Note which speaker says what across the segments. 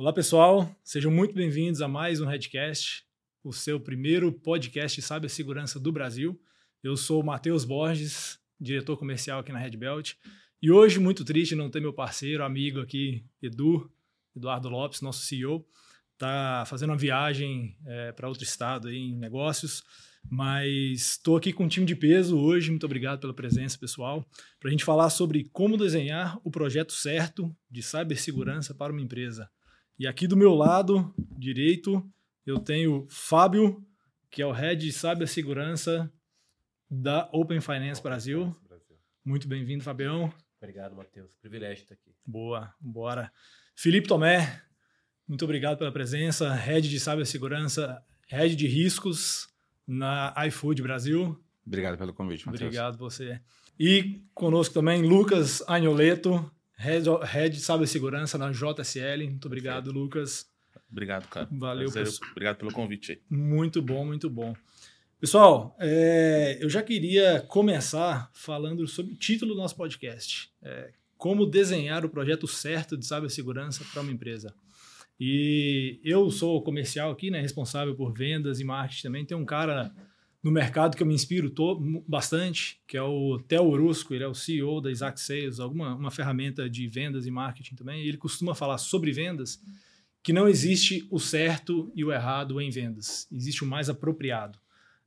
Speaker 1: Olá, pessoal. Sejam muito bem-vindos a mais um Redcast, o seu primeiro podcast de cibersegurança do Brasil. Eu sou o Matheus Borges, diretor comercial aqui na Red Belt. E hoje, muito triste não ter meu parceiro, amigo aqui, Edu, Eduardo Lopes, nosso CEO, está fazendo uma viagem é, para outro estado aí, em negócios. Mas estou aqui com um time de peso hoje. Muito obrigado pela presença, pessoal, para a gente falar sobre como desenhar o projeto certo de cibersegurança para uma empresa. E aqui do meu lado direito, eu tenho Fábio, que é o Head de Cibersegurança da Open Finance Brasil. Muito bem-vindo, Fabião.
Speaker 2: Obrigado, Matheus. Privilégio estar aqui.
Speaker 1: Boa, bora. Felipe Tomé, muito obrigado pela presença. Head de Cibersegurança, Head de Riscos na iFood Brasil.
Speaker 3: Obrigado pelo convite, Matheus.
Speaker 1: Obrigado você. E conosco também Lucas Agnoleto, Head, Head de Cibersegurança na JSL. Muito obrigado, Perfeito. Lucas.
Speaker 4: Obrigado, cara.
Speaker 1: Valeu.
Speaker 4: Prazer, obrigado pelo convite aí.
Speaker 1: Muito bom, muito bom. Pessoal, é, eu já queria começar falando sobre o título do nosso podcast. É, como desenhar o projeto certo de cibersegurança para uma empresa. E eu sou comercial aqui, né, responsável por vendas e marketing também. Tem um cara no mercado que eu me inspiro bastante, que é o Theo Orusco, ele é o CEO da Isaac Sales, alguma uma ferramenta de vendas e marketing também. E ele costuma falar sobre vendas que não existe o certo e o errado em vendas, existe o mais apropriado.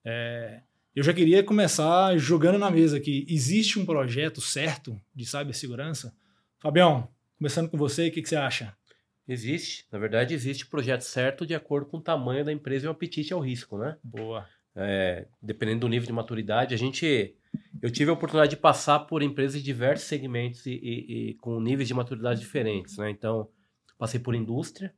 Speaker 1: É, eu já queria começar jogando na mesa aqui. Existe um projeto certo de cibersegurança? Fabião, começando com você, o que, que você acha?
Speaker 2: Existe. Na verdade, existe o projeto certo de acordo com o tamanho da empresa e o apetite ao risco, né?
Speaker 1: Boa.
Speaker 2: É, dependendo do nível de maturidade, a gente. Eu tive a oportunidade de passar por empresas de diversos segmentos e, e, e com níveis de maturidade diferentes, né? Então, passei por indústria,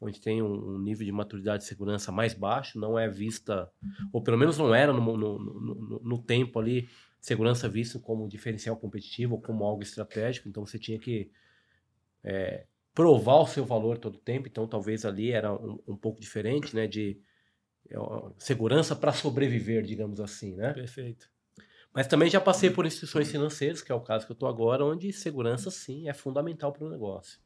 Speaker 2: onde tem um, um, nível de maturidade de segurança mais baixo, não é vista, ou pelo menos não era no, no, no, no tempo ali, segurança vista como diferencial competitivo ou como algo estratégico, então você tinha que é, provar o seu valor todo o tempo, então talvez ali era um, um pouco diferente, né, de segurança para sobreviver, digamos assim, né?
Speaker 1: Perfeito.
Speaker 2: Mas também já passei por instituições financeiras, que é o caso que eu estou agora, onde segurança sim é fundamental para o negócio.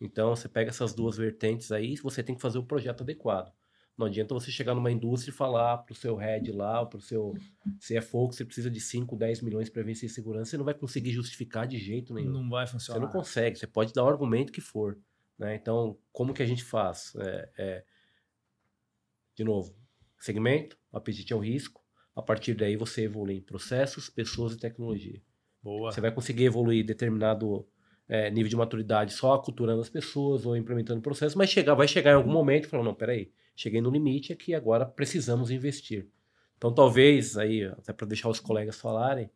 Speaker 2: Então você pega essas duas vertentes aí, você tem que fazer o projeto adequado. Não adianta você chegar numa indústria e falar para o seu head lá, para o seu CFO que você precisa de 5, 10 milhões para vencer segurança, você não vai conseguir justificar de jeito nenhum.
Speaker 1: Não vai funcionar.
Speaker 2: Você não consegue, você pode dar o argumento que for. Né? Então, como que a gente faz? É, é, de novo, segmento, apetite ao risco. A partir daí você evolui em processos, pessoas e tecnologia.
Speaker 1: Boa.
Speaker 2: Você vai conseguir evoluir determinado é, nível de maturidade só aculturando as pessoas ou implementando processos, mas chegar, vai chegar em algum momento e falar, não, peraí, cheguei no limite aqui, agora precisamos investir. Então, talvez, aí, até para deixar os colegas falarem,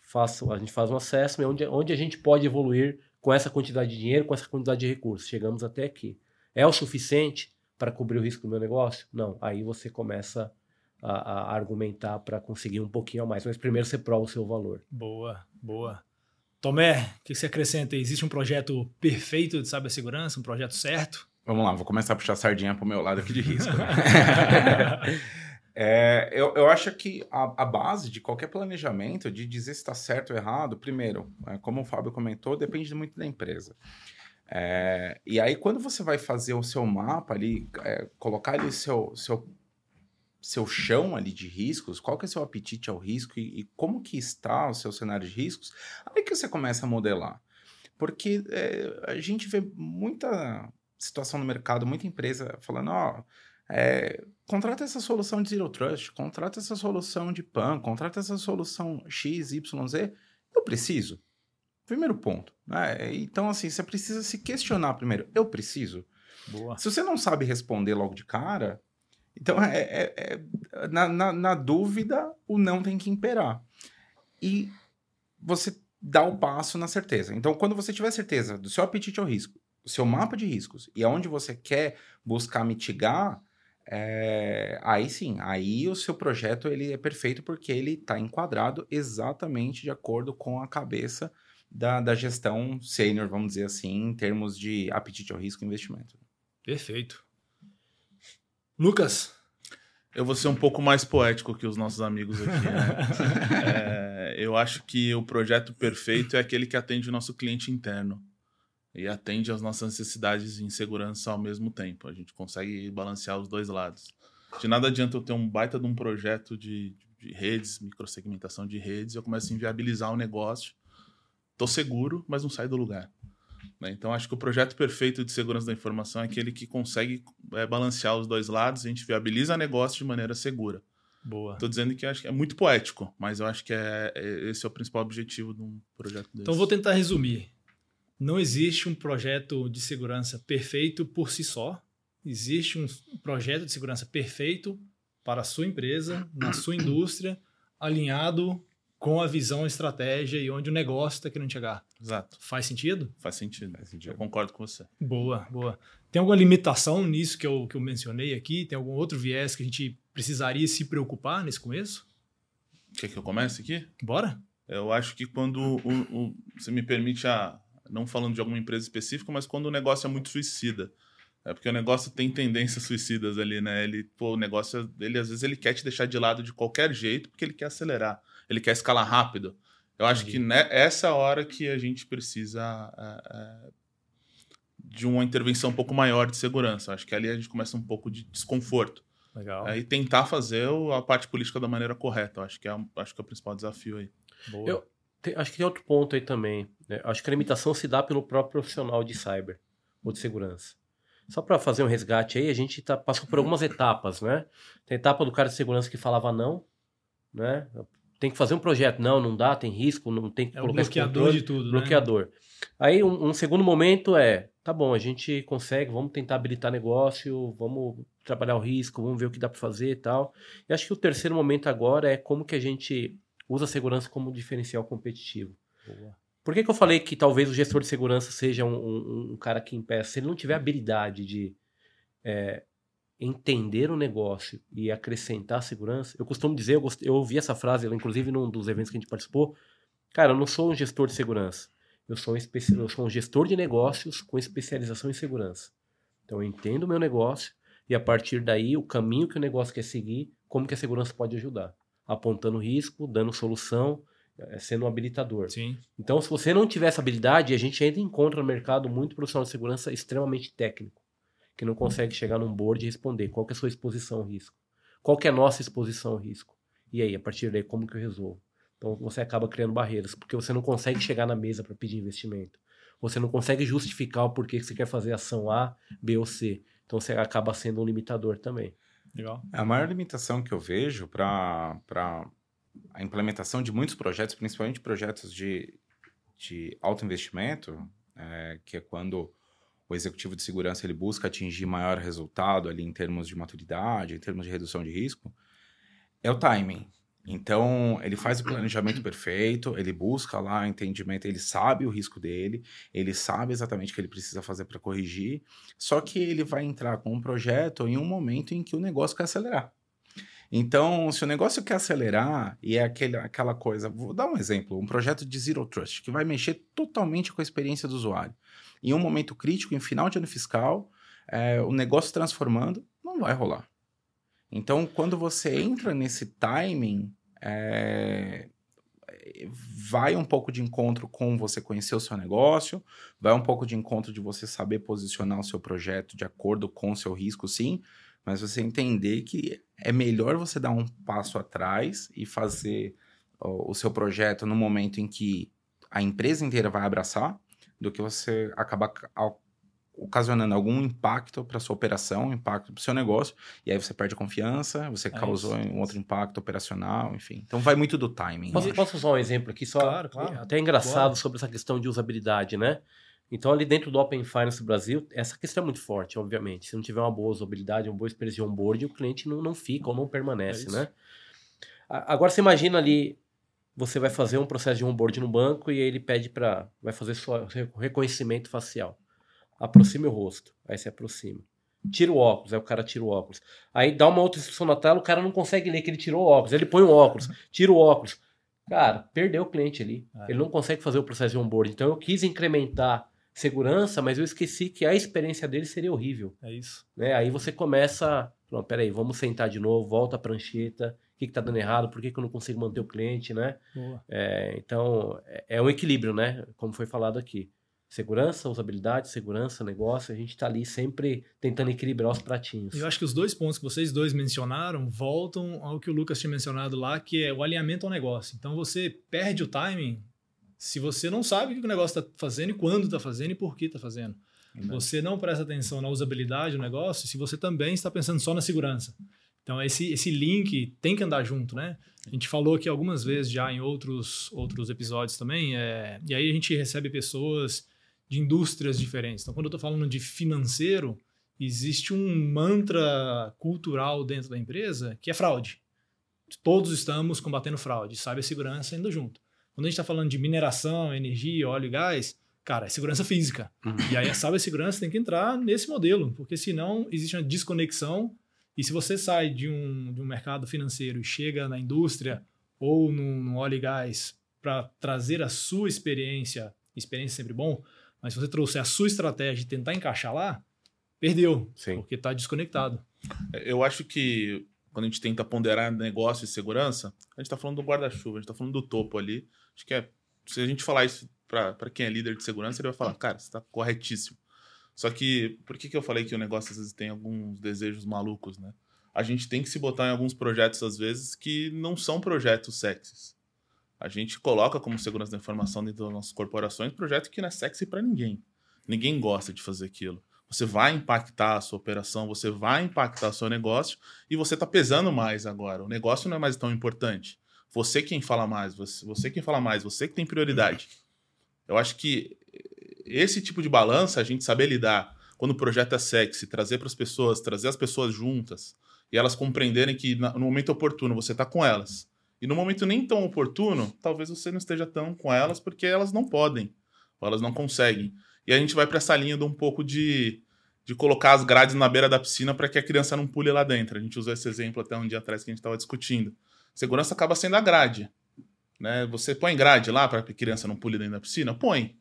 Speaker 2: faça, a gente faz um assessment onde, onde a gente pode evoluir com essa quantidade de dinheiro, com essa quantidade de recursos. Chegamos até aqui. É o suficiente para cobrir o risco do meu negócio? Não. Aí você começa a, a argumentar para conseguir um pouquinho a mais. Mas primeiro você prova o seu valor.
Speaker 1: Boa, boa. Tomé, o que você acrescenta? Existe um projeto perfeito de cibersegurança, um projeto certo?
Speaker 3: Vamos lá, vou começar a puxar a sardinha para o meu lado aqui de risco. Né? é, eu, eu acho que a, a, base de qualquer planejamento, de dizer se está certo ou errado, primeiro, é, como o Fábio comentou, depende muito da empresa. É, e aí, quando você vai fazer o seu mapa ali, é, colocar ali seu, seu, seu chão ali de riscos, qual que é o seu apetite ao risco e, e, como que está o seu cenário de riscos, aí que você começa a modelar. Porque é, a gente vê muita situação no mercado, muita empresa falando, ó, é, contrata essa solução de Zero Trust, contrata essa solução de PAN, contrata essa solução X, Y, Z. Eu preciso? Primeiro ponto. Né? Então, assim, você precisa se questionar primeiro. Eu preciso?
Speaker 1: Boa.
Speaker 3: Se você não sabe responder logo de cara, então é, é, é na, na, na, dúvida, o não tem que imperar. E você dá o passo na certeza. Então, quando você tiver certeza do seu apetite ao risco, o seu mapa de riscos e aonde você quer buscar mitigar, é, aí sim, aí o seu projeto ele é perfeito porque ele está enquadrado exatamente de acordo com a cabeça da, da gestão sênior, vamos dizer assim, em termos de apetite ao risco e investimento.
Speaker 1: Perfeito. Lucas?
Speaker 4: Eu vou ser um pouco mais poético que os nossos amigos aqui. Né? é, eu acho que o projeto perfeito é aquele que atende o nosso cliente interno. e atende às nossas necessidades em segurança ao mesmo tempo. A gente consegue balancear os dois lados. De nada adianta eu ter um baita de um projeto de, de redes, microsegmentação de redes, e eu começo a inviabilizar o negócio. Estou seguro, mas não sai do lugar. Né? Então, acho que o projeto perfeito de segurança da informação é aquele que consegue é, balancear os dois lados, a gente viabiliza negócio de maneira segura.
Speaker 1: Boa.
Speaker 4: Estou dizendo que acho que é muito poético, mas eu acho que é, é, esse é o principal objetivo de um projeto desse.
Speaker 1: Então, vou tentar resumir. Não existe um projeto de segurança perfeito por si só. Existe um projeto de segurança perfeito para a sua empresa, na sua indústria, alinhado com a visão, a estratégia e onde o negócio está querendo chegar.
Speaker 4: Exato.
Speaker 1: Faz sentido?
Speaker 4: Faz sentido. Faz sentido. Eu concordo com você.
Speaker 1: Boa, boa. Tem alguma limitação nisso que eu, que eu mencionei aqui? Tem algum outro viés que a gente precisaria se preocupar nesse começo?
Speaker 4: Quer que eu comece aqui?
Speaker 1: Bora.
Speaker 4: Eu acho que quando o, o, você me permite a, não falando de alguma empresa específica, mas quando o negócio é muito suicida. É porque o negócio tem tendências suicidas ali, né? Ele, pô, o negócio, ele às vezes ele quer te deixar de lado de qualquer jeito porque ele quer acelerar, ele quer escalar rápido. Eu acho que né, essa é a hora que a gente precisa é, é, de uma intervenção um pouco maior de segurança. Acho que ali a gente começa um pouco de desconforto.
Speaker 1: Legal.
Speaker 4: É, e tentar fazer a parte política da maneira correta. Acho que é, acho que é o principal desafio aí.
Speaker 2: Boa. Eu, tem, acho que tem outro ponto aí também. Né? Acho que a limitação se dá pelo próprio profissional de cyber ou de segurança. Só para fazer um resgate aí, a gente tá, passou por algumas etapas, né? Tem a etapa do cara de segurança que falava não, né? Tem que fazer um projeto, não, não dá, tem risco, não tem que
Speaker 1: é colocar o bloqueador de tudo,
Speaker 2: bloqueador. Né? Aí um, um, segundo momento é, tá bom, a gente consegue, vamos tentar habilitar negócio, vamos trabalhar o risco, vamos ver o que dá para fazer e tal. E acho que o terceiro momento agora é como que a gente usa a segurança como diferencial competitivo. Boa. Por que, que eu falei que talvez o gestor de segurança seja um, um, um cara que impeça? Se ele não tiver habilidade de é, entender o negócio e acrescentar segurança, eu costumo dizer, eu, gost... eu ouvi essa frase, inclusive num dos eventos que a gente participou, cara, eu não sou um gestor de segurança, eu sou um, especi... eu sou um gestor de negócios com especialização em segurança. Então eu entendo o meu negócio e a partir daí o caminho que o negócio quer seguir, como que a segurança pode ajudar apontando risco, dando solução, é, sendo um habilitador.
Speaker 1: Sim.
Speaker 2: Então, se você não tiver essa habilidade, a gente ainda encontra no mercado muito profissional de segurança extremamente técnico, que não consegue chegar num board e responder qual é a sua exposição ao risco. Qual é a nossa exposição ao risco? E aí, a partir daí, como que eu resolvo? Então, você acaba criando barreiras, porque você não consegue chegar na mesa para pedir investimento. Você não consegue justificar o porquê que você quer fazer ação A, B ou C. Então, você acaba sendo um limitador também.
Speaker 1: Legal.
Speaker 3: A maior limitação que eu vejo para a implementação de muitos projetos, principalmente projetos de, de alto investimento, é, que é quando o executivo de segurança ele busca atingir maior resultado ali em termos de maturidade, em termos de redução de risco, é o timing. Então, ele faz o planejamento perfeito, ele busca lá entendimento, ele sabe o risco dele, ele sabe exatamente o que ele precisa fazer para corrigir, só que ele vai entrar com um projeto em um momento em que o negócio quer acelerar. Então, se o negócio quer acelerar e é aquele, aquela coisa, vou dar um exemplo, um projeto de Zero Trust, que vai mexer totalmente com a experiência do usuário. Em um momento crítico, em final de ano fiscal, é, o negócio transformando, não vai rolar. Então, quando você entra nesse timing, é, vai um pouco de encontro com você conhecer o seu negócio, vai um pouco de encontro de você saber posicionar o seu projeto de acordo com o seu risco, sim, mas você entender que é melhor você dar um passo atrás e fazer o, o seu projeto no momento em que a empresa inteira vai abraçar, do que você acabar ocasionando algum impacto para sua operação, impacto para o seu negócio, e aí você perde confiança, você é causou isso. um outro impacto operacional, enfim. Então vai muito do timing.
Speaker 2: Posso, posso usar um exemplo aqui só?
Speaker 1: Claro, claro.
Speaker 2: Até engraçado claro. sobre essa questão de usabilidade, né? Então, ali dentro do Open Finance Brasil, essa questão é muito forte, obviamente. Se não tiver uma boa usabilidade, uma boa experiência de onboarding, o cliente não, não fica ou não permanece, é né? Agora, você imagina ali, você vai fazer um processo de onboarding no banco e ele pede para... Vai fazer sua reconhecimento facial aproxime o rosto. Aí você aproxima. Tira o óculos, aí o cara tira o óculos. Aí dá uma outra instrução na tela, o cara não consegue ler que ele tirou o óculos. Ele põe o óculos, tira o óculos. Cara, perdeu o cliente ali. É. Ele não consegue fazer o processo de onboarding. Então eu quis incrementar segurança, mas eu esqueci que a experiência dele seria horrível.
Speaker 1: É isso.
Speaker 2: Né? Aí você começa. Não, peraí, vamos sentar de novo, volta a prancheta. O que, está dando errado? Por que, que eu não consigo manter o cliente, né? É, então, é, é um equilíbrio, né? Como foi falado aqui. Segurança, usabilidade, segurança, negócio, a gente está ali sempre tentando equilibrar os pratinhos.
Speaker 1: Eu acho que os dois pontos que vocês dois mencionaram voltam ao que o Lucas tinha mencionado lá, que é o alinhamento ao negócio. Então você perde o timing se você não sabe o que o negócio está fazendo e quando está fazendo e por que está fazendo. Você não presta atenção na usabilidade do negócio se você também está pensando só na segurança. Então, esse, esse link tem que andar junto, né? A gente falou aqui algumas vezes já em outros, outros episódios também, é, e aí a gente recebe pessoas de indústrias diferentes. Então, quando eu estou falando de financeiro, existe um mantra cultural dentro da empresa que é fraude. Todos estamos combatendo fraude, sabe a segurança indo junto. Quando a gente está falando de mineração, energia, óleo e gás, cara, é segurança física. Uhum. E aí a cibersegurança tem que entrar nesse modelo, porque senão existe uma desconexão. E se você sai de um, de um mercado financeiro e chega na indústria ou no, no óleo e gás para trazer a sua experiência, experiência é sempre bom, mas se você trouxer a sua estratégia e tentar encaixar lá, perdeu, Sim. porque está desconectado.
Speaker 4: Eu acho que quando a gente tenta ponderar negócio e segurança, a gente está falando do guarda-chuva, a gente está falando do topo ali. Acho que é. Se a gente falar isso para quem é líder de segurança, ele vai falar, cara, você está corretíssimo. Só que, por que, que eu falei que o negócio às vezes tem alguns desejos malucos, né? A gente tem que se botar em alguns projetos, às vezes, que não são projetos sexys. A gente coloca como segurança da informação dentro das nossas corporações projeto que não é sexy para ninguém. Ninguém gosta de fazer aquilo. Você vai impactar a sua operação, você vai impactar o seu negócio e você está pesando mais agora. O negócio não é mais tão importante. Você quem fala mais, você, você quem fala mais, você que tem prioridade. Eu acho que esse tipo de balança, a gente saber lidar quando o projeto é sexy, trazer para as pessoas, trazer as pessoas juntas e elas compreenderem que no momento oportuno você está com elas. E no momento nem tão oportuno, talvez você não esteja tão com elas porque elas não podem, ou elas não conseguem. E a gente vai para essa linha de um pouco de, de colocar as grades na beira da piscina para que a criança não pule lá dentro. A gente usou esse exemplo até um dia atrás que a gente estava discutindo. Segurança acaba sendo a grade. Né? Você põe grade lá para que a criança não pule dentro da piscina? Põe.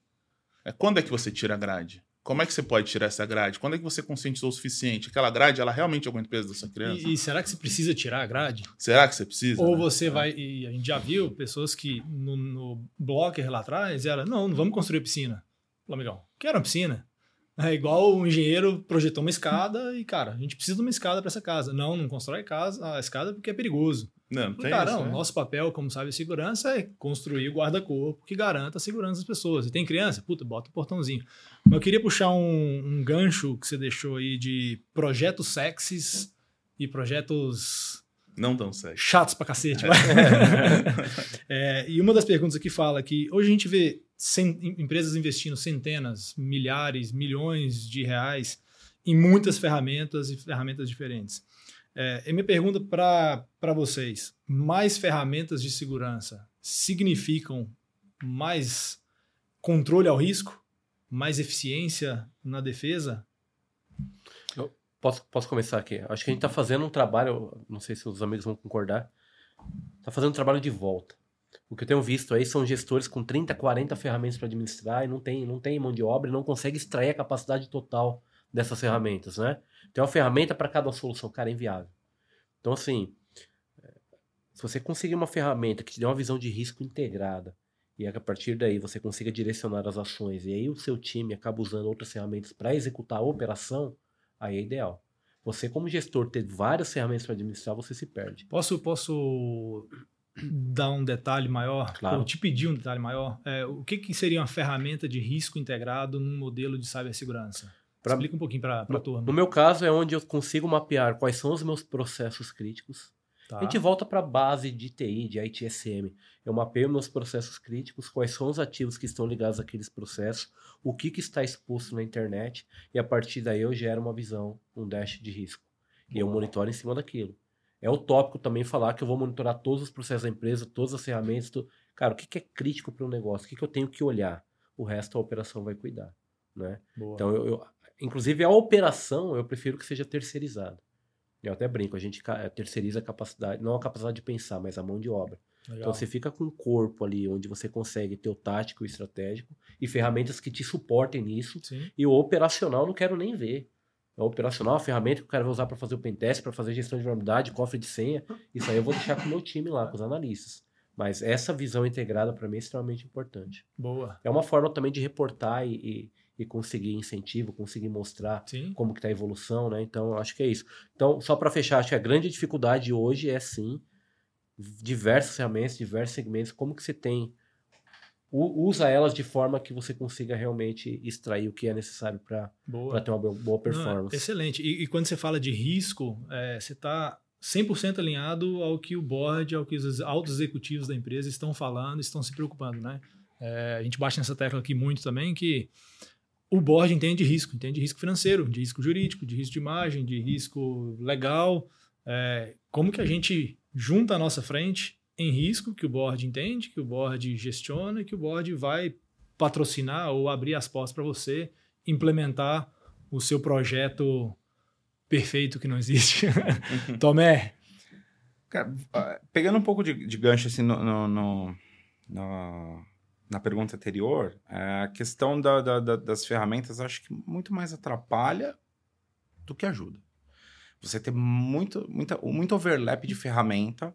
Speaker 4: É, quando é que você tira a grade? Como é que você pode tirar essa grade? Quando é que você conscientizou o suficiente? Aquela grade, ela realmente aguenta o peso dessa criança?
Speaker 1: E, e, será que você precisa tirar a grade?
Speaker 4: Será que você precisa?
Speaker 1: Ou né? você é. vai. E a gente já viu pessoas que no, no blocker lá atrás, ela, não, não vamos construir piscina. Falou, amigão, quero uma piscina. É igual o engenheiro projetou uma escada e, cara, a gente precisa de uma escada para essa casa. Não, não constrói casa, a escada porque é perigoso.
Speaker 4: Não, tem
Speaker 1: cara,
Speaker 4: isso,
Speaker 1: né? nosso papel, como sabe, segurança é construir o guarda-corpo que garanta a segurança das pessoas. E tem criança? Puta, bota o portãozinho. Mas eu queria puxar um, um gancho que você deixou aí de projetos sexys e projetos
Speaker 4: não tão sexy.
Speaker 1: Chatos pra cacete. É. é, e uma das perguntas aqui fala que hoje a gente vê empresas investindo centenas, milhares, milhões de reais em muitas ferramentas e ferramentas diferentes. É, e minha pergunta para vocês: mais ferramentas de segurança significam mais controle ao risco? Mais eficiência na defesa?
Speaker 2: Eu posso, posso começar aqui. Acho que a gente está fazendo um trabalho, não sei se os amigos vão concordar, está fazendo um trabalho de volta. O que eu tenho visto aí são gestores com 30, 40 ferramentas para administrar e não tem, não tem mão de obra e não consegue extrair a capacidade total dessas ferramentas, né? Tem uma ferramenta para cada solução, cara, é inviável. Então, assim, se você conseguir uma ferramenta que te dê uma visão de risco integrada e a partir daí você consiga direcionar as ações e aí o seu time acaba usando outras ferramentas para executar a operação, aí é ideal. Você, como gestor, ter várias ferramentas para administrar, você se perde.
Speaker 1: Posso, posso dar um detalhe maior,
Speaker 2: claro.
Speaker 1: ou te pedir um detalhe maior, é, o que, que seria uma ferramenta de risco integrado num modelo de cibersegurança? Pra, Explica um pouquinho para a turma.
Speaker 2: No meu caso, é onde eu consigo mapear quais são os meus processos críticos. Tá. A gente volta para a base de TI, de ITSM. Eu mapeio meus processos críticos, quais são os ativos que estão ligados àqueles processos, o que, que está exposto na internet, e a partir daí eu gero uma visão, um dash de risco. E eu monitoro em cima daquilo. É utópico também falar que eu vou monitorar todos os processos da empresa, todas as ferramentas. Cara, o que, é crítico para o negócio? O que, que eu tenho que olhar? O resto a operação vai cuidar. Né? Então, eu, eu, inclusive, a operação eu prefiro que seja terceirizada. Eu até brinco, a gente terceiriza a capacidade, não a capacidade de pensar, mas a mão de obra. Legal. Então você fica com um corpo ali onde você consegue ter o tático e o estratégico e ferramentas que te suportem nisso.
Speaker 1: Sim.
Speaker 2: E o operacional não quero nem ver é operacional, a ferramenta que o cara vai usar para fazer o pentest, para fazer gestão de vulnerabilidade, cofre de senha, isso aí eu vou deixar com o meu time lá, com os analistas. Mas essa visão integrada para mim é extremamente importante.
Speaker 1: Boa.
Speaker 2: É uma forma também de reportar e, e, e conseguir incentivo, conseguir mostrar
Speaker 1: Sim.
Speaker 2: como que está a evolução, né? Então, acho que é isso. Então, só para fechar, acho que a grande dificuldade hoje é sim diversas ferramentas, diversos segmentos, como que você tem usa elas de forma que você consiga realmente extrair o que é necessário para ter uma bo- boa
Speaker 1: Não,
Speaker 2: performance.
Speaker 1: excelente. E, e quando você fala de risco, é, você está 100% alinhado ao que o board, ao que os altos executivos da empresa estão falando, estão se preocupando, né? É, a gente bate nessa tecla aqui muito também que o board entende de risco, entende de risco financeiro, de risco jurídico, de risco de imagem, de risco legal. É, como que a gente junta a nossa frente em risco que o board entende, que o board gestiona, e que o board vai patrocinar ou abrir as portas para você implementar o seu projeto perfeito que não existe. Tomé,
Speaker 3: Cara, ah, pegando um pouco de, de gancho assim no, no- no- no- na pergunta anterior, é, a questão da- da- da- das ferramentas acho que muito mais atrapalha do que ajuda. Você tem muito, muita, muito overlap de ferramenta,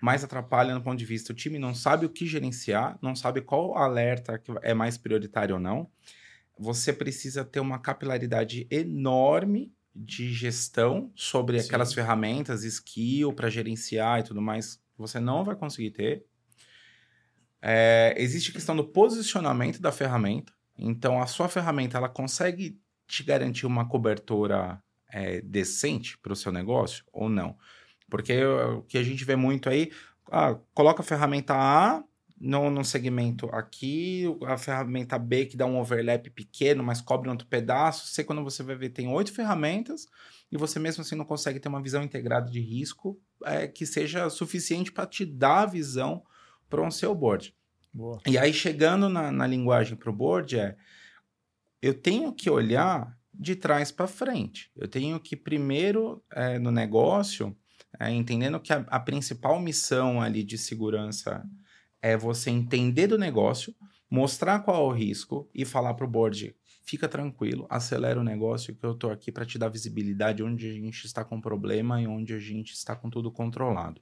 Speaker 3: mais atrapalha no ponto de vista o time não sabe o que gerenciar, não sabe qual alerta que é mais prioritário ou não. Você precisa ter uma capilaridade enorme de gestão sobre
Speaker 1: Sim.
Speaker 3: aquelas ferramentas, skill para gerenciar e tudo mais, você não vai conseguir ter. É, existe a questão do posicionamento da ferramenta. Então, a sua ferramenta ela consegue te garantir uma cobertura é, decente para o seu negócio ou não? Porque o que a gente vê muito aí, ah, coloca a ferramenta A no, segmento aqui, a ferramenta B que dá um overlap pequeno, mas cobre outro pedaço. Você, quando você vai ver, tem oito ferramentas e você mesmo assim não consegue ter uma visão integrada de risco é, que seja suficiente para te dar a visão para um seu board.
Speaker 1: Boa.
Speaker 3: E aí, chegando na, na linguagem para o board, é eu tenho que olhar de trás para frente. Eu tenho que, primeiro, é, no negócio, é, entendendo que a, a principal missão ali de segurança é você entender do negócio, mostrar qual é o risco e falar para o board: fica tranquilo, acelera o negócio, que eu estou aqui para te dar visibilidade onde a gente está com problema e onde a gente está com tudo controlado.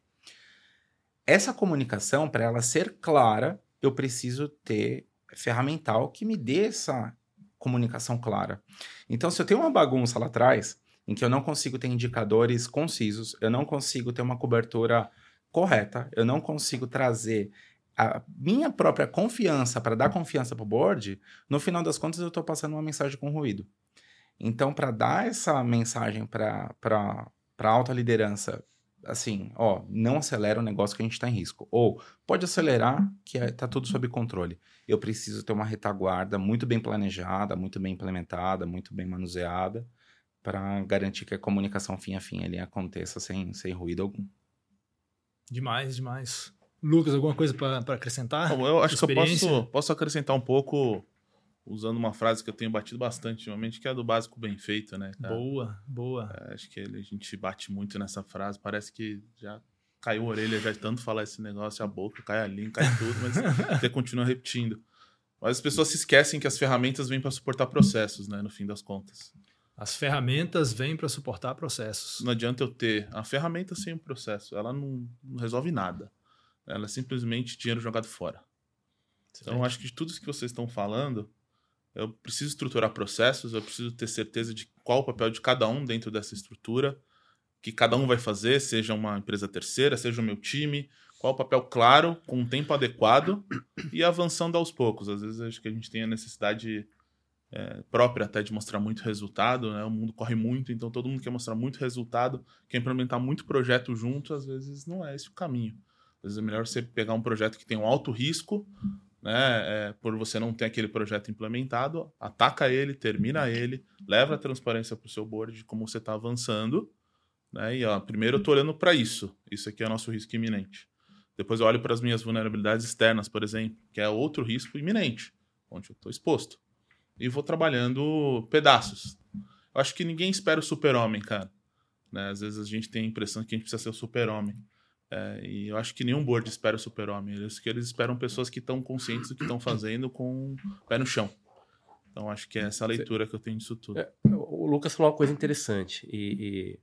Speaker 3: Essa comunicação, para ela ser clara, eu preciso ter ferramental que me dê essa comunicação clara. Então, se eu tenho uma bagunça lá atrás, em que eu não consigo ter indicadores concisos, eu não consigo ter uma cobertura correta, eu não consigo trazer a minha própria confiança para dar confiança para o board, no final das contas eu estou passando uma mensagem com ruído. Então, para dar essa mensagem para a alta liderança, assim, ó, não acelera o negócio que a gente está em risco. Ou pode acelerar, que está tudo sob controle. Eu preciso ter uma retaguarda muito bem planejada, muito bem implementada, muito bem manuseada, para garantir que a comunicação fim a fim ali aconteça sem, sem ruído algum.
Speaker 1: Demais, demais. Lucas, alguma coisa para acrescentar?
Speaker 4: Bom, eu acho que eu posso, posso acrescentar um pouco usando uma frase que eu tenho batido bastante ultimamente, que é a do básico bem feito, né? cara?
Speaker 1: Boa, boa.
Speaker 4: É, acho que ele- a gente bate muito nessa frase. Parece que já caiu a orelha já de tanto falar esse negócio, a boca, cai a língua, cai tudo, mas você continua repetindo. Mas as pessoas se esquecem que as ferramentas vêm para suportar processos, né? No fim das contas.
Speaker 1: As ferramentas vêm para suportar processos.
Speaker 4: Não adianta eu ter a ferramenta sem o processo. Ela não, não resolve nada. Ela é simplesmente dinheiro jogado fora. Então, eu acho que de tudo isso que vocês estão falando, eu preciso estruturar processos, eu preciso ter certeza de qual o papel de cada um dentro dessa estrutura, que cada um vai fazer, seja uma empresa terceira, seja o meu time, qual o papel claro, com um tempo adequado e avançando aos poucos. Às vezes, acho que a gente tem a necessidade é, própria até de mostrar muito resultado, né? O mundo corre muito, então todo mundo quer mostrar muito resultado, quer implementar muito projeto junto, às vezes não é esse o caminho. Às vezes é melhor você pegar um projeto que tem um alto risco, né, é, por você não ter aquele projeto implementado, ataca ele, termina ele, leva a transparência para o seu board de como você está avançando, né, e ó, primeiro eu estou olhando para isso, isso aqui é nosso risco iminente. Depois eu olho para as minhas vulnerabilidades externas, por exemplo, que é outro risco iminente, onde eu estou exposto. E vou trabalhando pedaços. Eu acho que ninguém espera o super-homem, cara. Né? Às vezes a gente tem a impressão que a gente precisa ser o super-homem. É, e eu acho que nenhum board espera o super-homem. Eles, que eles esperam pessoas que estão conscientes do que estão fazendo com o pé no chão. Então acho que é essa a leitura que eu tenho disso tudo.
Speaker 2: É, O Lucas falou uma coisa interessante. E,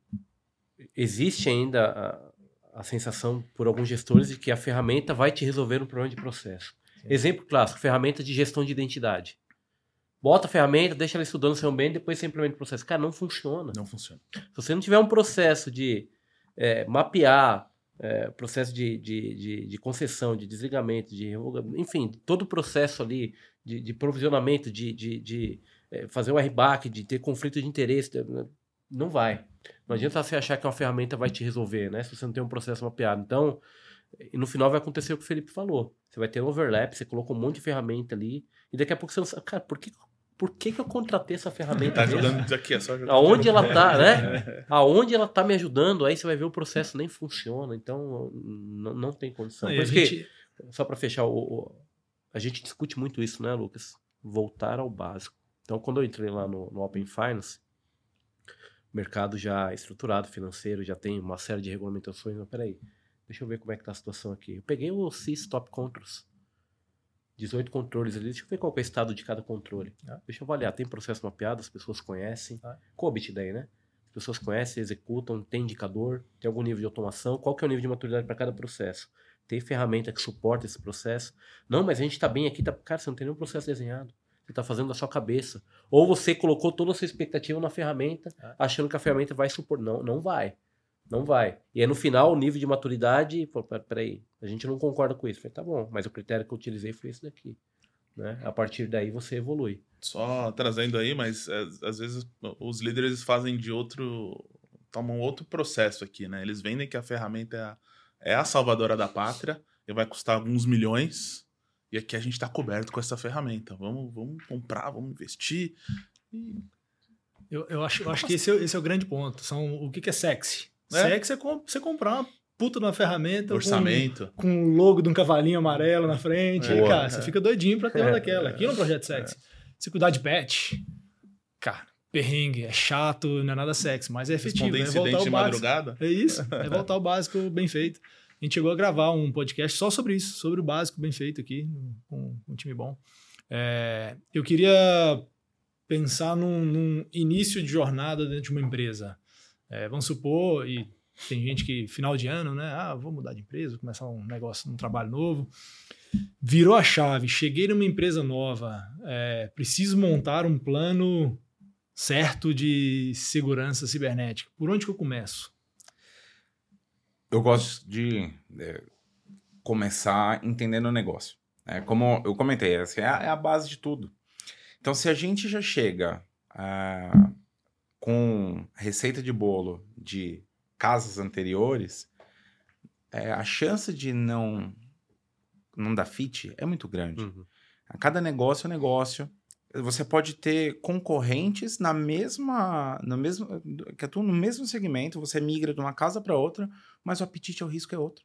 Speaker 2: e existe ainda a, a sensação por alguns gestores de que a ferramenta vai te resolver um problema de processo. Sim. Exemplo clássico, ferramenta de gestão de identidade. Bota a ferramenta, deixa ela estudando seu bem, depois você implementa o processo. Cara, não funciona.
Speaker 4: Não funciona.
Speaker 2: Se você não tiver um processo de é, mapear, é, processo de, de, de, de, concessão, de desligamento, de enfim, todo o processo ali de, de provisionamento, de, de, de é, fazer o RBAC, de ter conflito de interesse, não vai. Não adianta você achar que uma ferramenta vai te resolver, né? Se você não tem um processo mapeado. Então, no final vai acontecer o que o Felipe falou. Você vai ter um overlap, você colocou um monte de ferramenta ali, e daqui a pouco você não sabe, cara, por que, por que, que eu contratei essa ferramenta?
Speaker 4: Tá ajudando aqui, é só ajudar.
Speaker 2: Aonde ela tá, né? Aonde ela tá me ajudando, aí você vai ver o processo nem funciona, então não, não tem condição. Isso gente... que, só para fechar, o, o, a gente discute muito isso, né, Lucas? Voltar ao básico. Então, quando eu entrei lá no, no Open Finance, mercado já estruturado financeiro, já tem uma série de regulamentações. Mas peraí, deixa eu ver como é que tá a situação aqui. Eu peguei o CIS Top Controls. 18 controles ali. Deixa eu ver qual é o estado de cada controle. Ah. Deixa eu avaliar. Tem processo mapeado, as pessoas conhecem. Ah. COBIT daí, né? As pessoas conhecem, executam, tem indicador, tem algum nível de automação. Qual que é o nível de maturidade para cada processo? Tem ferramenta que suporta esse processo? Não, mas a gente está bem aqui. Tá... Cara, você não tem nenhum processo desenhado. Você está fazendo da sua cabeça. Ou você colocou toda a sua expectativa na ferramenta, é. achando que a ferramenta vai suportar. Não, não vai. Não vai. E aí no final, o nível de maturidade, pô, peraí, a gente não concorda com isso. falei, tá bom, mas o critério que eu utilizei foi esse daqui. Né? A partir daí você evolui.
Speaker 4: Só trazendo aí, mas é, às vezes os líderes fazem de outro. tomam outro processo aqui, né? Eles vendem que a ferramenta é a, é a salvadora da pátria e vai custar alguns milhões e aqui a gente está coberto com essa ferramenta. Vamos, vamos comprar, vamos investir. E...
Speaker 1: Eu, eu, acho, eu acho que esse é, esse é o grande ponto. São, o que, que é sexy? É? Sexy é você comprar uma puta de uma ferramenta
Speaker 4: Orçamento.
Speaker 1: Com, com o logo de um cavalinho amarelo na frente. É. cara, você fica doidinho pra ter uma é. daquela. Aqui é um projeto sexy. É. Se cuidar de pet, cara, perrengue, é chato, não é nada sexy, mas é efetivo.
Speaker 4: é voltar ao de madrugada?
Speaker 1: É isso, é voltar ao básico bem feito a gente chegou a gravar um podcast só sobre isso, sobre o básico bem feito aqui, com um time bom. É, eu queria pensar num, num, início de jornada dentro de uma empresa. É, vamos supor, e tem gente que final de ano, né? Ah, vou mudar de empresa, começar um negócio, um trabalho novo. Virou a chave, cheguei numa empresa nova, é, preciso montar um plano certo de segurança cibernética. Por onde que eu começo?
Speaker 3: eu gosto de é, começar entendendo o negócio. É, como eu comentei, essa é a, é a, base de tudo. Então, se a gente já chega ah, com receita de bolo de casas anteriores, é, a chance de não não dar fit é muito grande. Uhum. A cada negócio é negócio. Você pode ter concorrentes na mesma, no mesmo, que atuam no mesmo segmento. Você migra de uma casa para outra, mas o apetite ao risco é outro.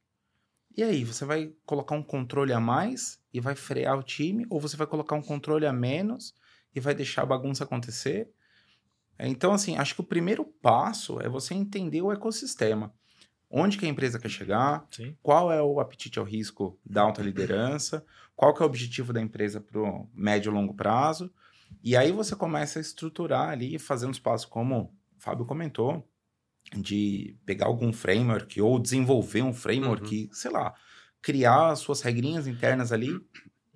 Speaker 3: E aí, você vai colocar um controle a mais e vai frear o time, ou você vai colocar um controle a menos e vai deixar a bagunça acontecer? Então, assim, acho que o primeiro passo é você entender o ecossistema. Onde que a empresa quer chegar, Sim. qual é o apetite ao risco da alta liderança, qual que é o objetivo da empresa para o médio e longo prazo. E aí você começa a estruturar ali, fazendo os passos como o Fábio comentou, de pegar algum framework ou desenvolver um framework, uhum. sei lá, criar suas regrinhas internas ali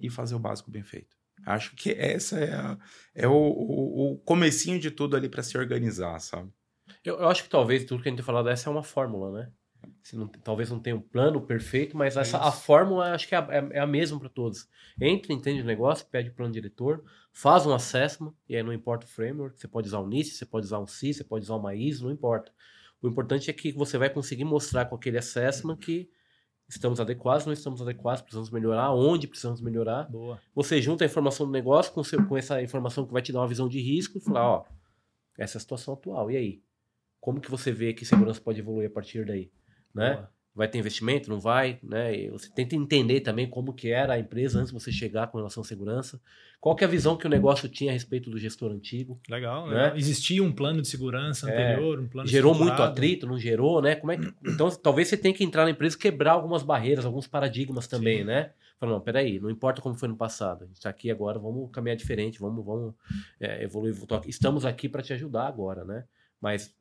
Speaker 3: e fazer o básico bem feito. Acho que essa é, a, é o, o, o comecinho de tudo ali para se organizar, sabe?
Speaker 2: Eu, eu, acho que talvez tudo que a gente tem falado essa é uma fórmula, né? Não, talvez não tenha um plano perfeito, mas é essa, a fórmula acho que é a, é, é a mesma para todos. Entra, entende o negócio, pede o plano diretor, faz um assessment, e aí não importa o framework, você pode usar um NIST, você pode usar um CI, você pode usar uma ISO, não importa. O importante é que você vai conseguir mostrar com aquele assessment que estamos adequados, não estamos adequados, precisamos melhorar, onde precisamos melhorar.
Speaker 1: Boa.
Speaker 2: Você junta a informação do negócio com, seu, com essa informação que vai te dar uma visão de risco e falar, ó, essa é a situação atual, e aí? Como que você vê que segurança pode evoluir a partir daí? Né? Boa vai ter investimento, não vai, né? E você tenta entender também como que era a empresa antes de você chegar com relação à segurança. Qual que é a visão que o negócio tinha a respeito do gestor antigo?
Speaker 1: Legal, né? Existia um plano de segurança é. anterior, é, um plano
Speaker 2: Gerou muito atrito, não gerou, né? Como é que... Então, talvez você tenha que entrar na empresa e quebrar algumas barreiras, alguns paradigmas também, Sim. né? Falando, não, peraí, não importa como foi no passado, a gente está aqui agora, vamos caminhar diferente, vamos, vamos é, evoluir. Estamos aqui para te ajudar agora, né? Mas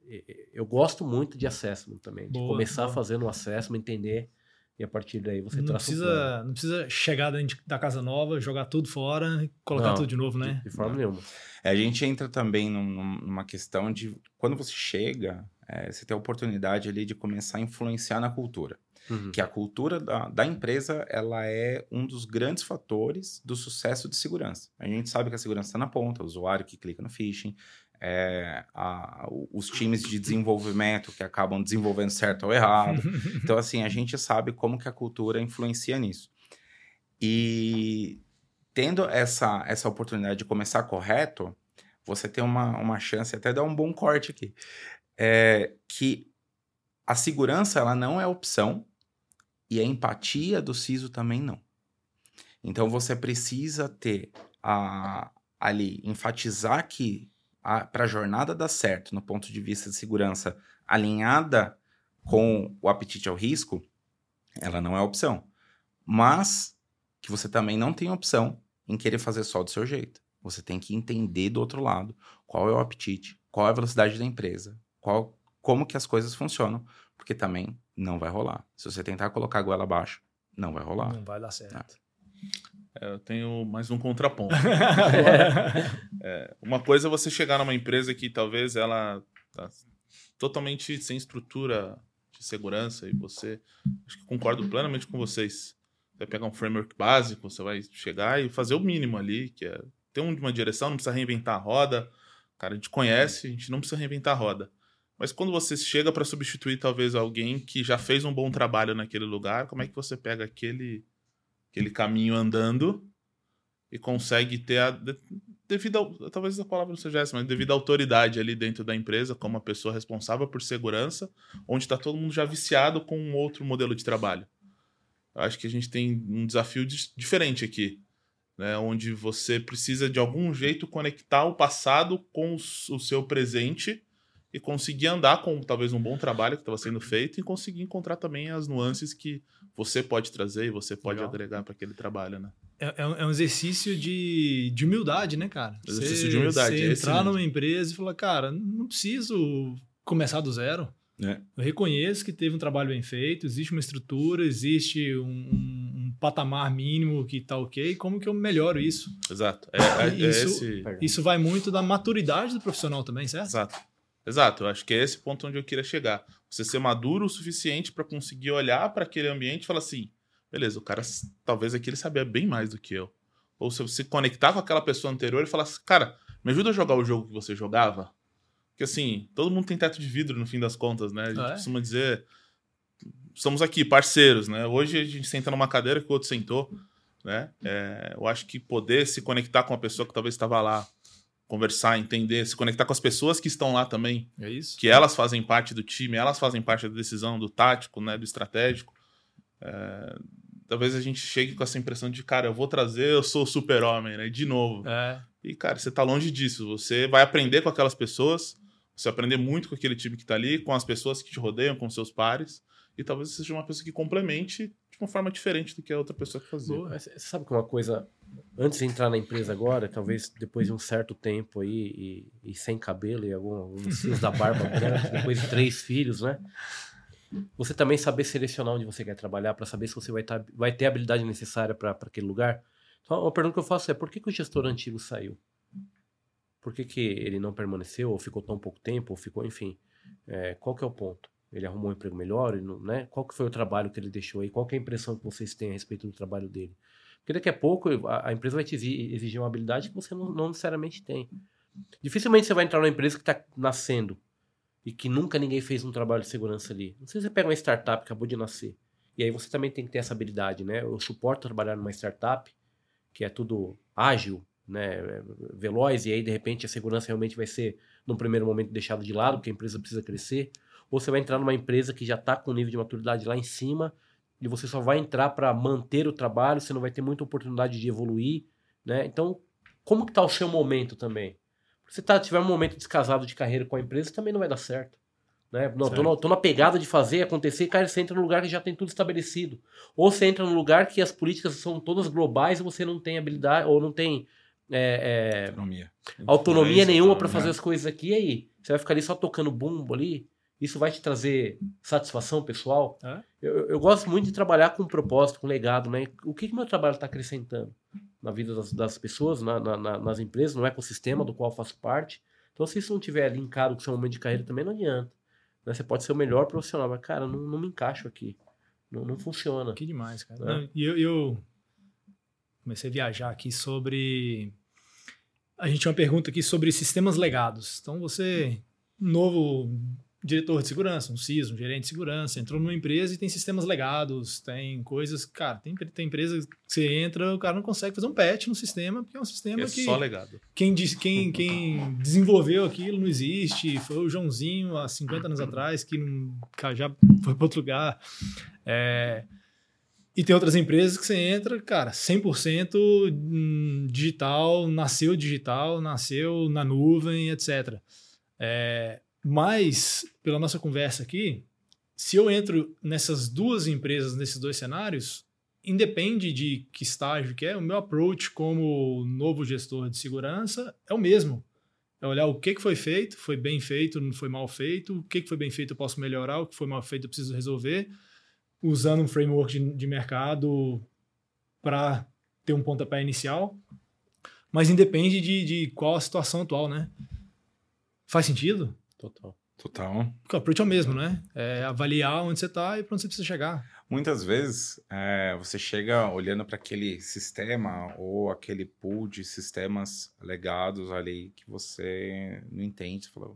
Speaker 2: eu gosto muito de assessment também, de
Speaker 1: Boa,
Speaker 2: começar
Speaker 1: boa.
Speaker 2: fazendo um assessment, entender e a partir daí você
Speaker 1: Não
Speaker 2: traça um plano.
Speaker 1: precisa, não precisa chegar da casa nova, jogar tudo fora e colocar
Speaker 2: Não,
Speaker 1: tudo de novo, né?
Speaker 2: De, de forma nenhuma.
Speaker 3: É, a gente entra também num- numa questão de quando você chega, é, você tem a oportunidade ali de começar a influenciar na cultura.
Speaker 2: Uhum.
Speaker 3: Que a cultura da, da empresa ela é um dos grandes fatores do sucesso de segurança. A gente sabe que a segurança está na ponta, o usuário que clica no phishing, é, a- os times de desenvolvimento que acabam desenvolvendo certo ou errado. Então, assim, a gente sabe como que a cultura influencia nisso. E tendo essa, essa oportunidade de começar correto, você tem uma, uma chance, até dar um bom corte aqui, é, que a segurança ela não é opção e a empatia do CISO também não. Então, você precisa ter a, ali, enfatizar que para a jornada dar certo no ponto de vista de segurança alinhada com o apetite ao risco, ela não é opção. Mas que você também não tem opção em querer fazer só do seu jeito. Você tem que entender do outro lado qual é o apetite, qual é a velocidade da empresa, qual, como que as coisas funcionam, porque também não vai rolar. Se você tentar colocar a goela abaixo, não vai rolar.
Speaker 1: Não vai dar certo.
Speaker 4: É, eu tenho mais um contraponto. É, uma coisa é você chegar numa empresa que talvez ela tá totalmente sem estrutura de segurança e você acho que concordo plenamente com vocês. Você vai pegar um framework básico, você vai chegar e fazer o mínimo ali, que é ter um- uma direção, não precisa reinventar a roda. Cara, a gente conhece, a gente não precisa reinventar a roda. Mas quando você chega para substituir talvez alguém que já fez um bom trabalho naquele lugar, como é que você pega aquele aquele caminho andando e consegue ter a de- devido talvez a palavra não seja essa, mas devido à autoridade ali dentro da empresa, como a pessoa responsável por segurança, onde está todo mundo já viciado com um outro modelo de trabalho. Eu acho que a gente tem um desafio diferente aqui, né, onde você precisa de algum jeito conectar o passado com o seu presente e conseguir andar com talvez um bom trabalho que estava sendo feito e conseguir encontrar também as nuances que você pode trazer e você pode
Speaker 1: Legal.
Speaker 4: agregar para aquele trabalho, né?
Speaker 1: É, é um é um exercício de, de humildade, né, cara?
Speaker 4: Exercício
Speaker 1: Você-
Speaker 4: de humildade,
Speaker 1: Você
Speaker 4: é
Speaker 1: entrar
Speaker 4: mesmo.
Speaker 1: numa empresa e falar, cara, não preciso começar do zero.
Speaker 3: É.
Speaker 1: Eu reconheço que teve um trabalho bem feito, existe uma estrutura, existe um, um- um patamar mínimo que tá ok. Como que eu melhoro isso?
Speaker 4: Exato. É, é- é
Speaker 1: Isso-
Speaker 4: esse.
Speaker 1: Isso vai muito da maturidade do profissional também, certo?
Speaker 4: Exato. Exato. Eu acho que é esse ponto onde eu queria chegar. Você ser maduro o suficiente para conseguir olhar para aquele ambiente e falar assim: beleza, o cara talvez aqui ele sabia bem mais do que eu. Ou se você conectar com aquela pessoa anterior e falar assim: cara, me ajuda a jogar o jogo que você jogava. Porque assim, todo mundo tem teto de vidro no fim das contas, né? A gente
Speaker 1: Ah, é?
Speaker 4: costuma dizer. Estamos aqui, parceiros, né? Hoje a gente senta numa cadeira que o outro sentou, né? É, eu acho que poder se conectar com a pessoa que talvez estava lá, conversar, entender, se conectar com as pessoas que estão lá também,
Speaker 1: É isso?
Speaker 4: que elas fazem parte do time, elas fazem parte da decisão, do tático, né, do estratégico. É, talvez a gente chegue com essa impressão de, cara, eu vou trazer, eu sou o super-homem, né, de novo.
Speaker 1: É.
Speaker 4: E, cara, você tá longe disso. Você vai aprender com aquelas pessoas, você vai aprender muito com aquele time que tá ali, com as pessoas que te rodeiam, com seus pares, e talvez você seja uma pessoa que complemente de uma forma diferente do que a outra pessoa que fazia.
Speaker 1: Boa.
Speaker 2: Você sabe que uma coisa, antes de entrar na empresa agora, talvez depois de um certo tempo aí, e, e sem cabelo e algum, alguns fios da barba depois de três filhos, né? Você também saber selecionar onde você quer trabalhar para saber se você vai, tá, vai ter a habilidade necessária para aquele lugar. Então, uma pergunta que eu faço é: por que, que o gestor antigo saiu? Por que, que ele não permaneceu, ou ficou tão pouco tempo, ou ficou, enfim. É, qual que é o ponto? Ele arrumou um emprego melhor, não- né? Qual que foi o trabalho que ele deixou aí? Qual que é a impressão que vocês têm a respeito do trabalho dele? Porque daqui a pouco a, empresa vai te exi- exigir uma habilidade que você não, não necessariamente tem. Dificilmente você vai entrar numa empresa que está nascendo e que nunca ninguém fez um trabalho de segurança ali. Não sei se você pega uma startup que acabou de nascer. E aí você também tem que ter essa habilidade, né? Eu suporto trabalhar numa startup que é tudo ágil, né? Veloz, e aí de repente a segurança realmente vai ser, num primeiro momento, deixada de lado, porque a empresa precisa crescer. Ou você vai entrar numa empresa que já está com um nível de maturidade lá em cima e você só vai entrar para manter o trabalho, você não vai ter muita oportunidade de evoluir, né? Então, como que tá o seu momento também? Se você tá, tiver um momento descasado de carreira com a empresa, também não vai dar certo. Né? Não, tô,
Speaker 4: Certo.
Speaker 2: na, tô na pegada de fazer acontecer, cara, você entra num lugar que já tem tudo estabelecido. Ou você entra num lugar que as políticas são todas globais e você não tem habilidade, ou não tem é, é,
Speaker 3: Autonomia.
Speaker 2: autonomia nenhuma para fazer as coisas aqui. E aí? Você vai ficar ali só tocando bumbo ali? Isso vai te trazer satisfação pessoal?
Speaker 1: É.
Speaker 2: Eu, eu- gosto muito de trabalhar com propósito, com legado, né? O que, que meu trabalho está acrescentando na vida das, das pessoas, na- na- na- nas empresas, no ecossistema do qual eu faço parte? Então, se isso não tiver linkado com o seu momento de carreira, também não adianta. né? Você pode ser o melhor profissional, mas, cara, não, não me encaixo aqui. Não, não funciona.
Speaker 1: Que demais, cara.
Speaker 2: É.
Speaker 1: Não, E eu, eu comecei a viajar aqui sobre. A gente tinha uma pergunta aqui sobre sistemas legados. Então, você, novo diretor de segurança, um CIS, um gerente de segurança, entrou numa empresa e tem sistemas legados, tem coisas. Cara, tem, tem empresa que você entra, o cara não consegue fazer um patch no sistema, porque é um sistema
Speaker 4: É
Speaker 1: que
Speaker 4: só legado.
Speaker 1: quem, diz- quem, quem desenvolveu aquilo não existe. Foi o Joãozinho há 50 anos atrás que não, já foi para outro lugar. É, e tem outras empresas que você entra, cara, 100% hum, digital, nasceu digital, nasceu na nuvem, etc. É, mas, pela nossa conversa aqui, se eu entro nessas duas empresas, nesses dois cenários, independe de que estágio que é, o meu approach como novo gestor de segurança é o mesmo. É olhar o que, que foi feito, foi bem feito, não foi mal feito, o que, que foi bem feito eu posso melhorar, o que foi mal feito eu preciso resolver, usando um framework de, de mercado para ter um pontapé inicial. Mas independe de, de qual a situação atual, né? Faz sentido?
Speaker 2: Total.
Speaker 3: Total.
Speaker 1: Porque o approach é o mesmo, né? É avaliar onde você está e para onde você precisa chegar.
Speaker 3: Muitas vezes é, você chega olhando para aquele sistema ou aquele pool de sistemas legados ali que você não entende. Você fala,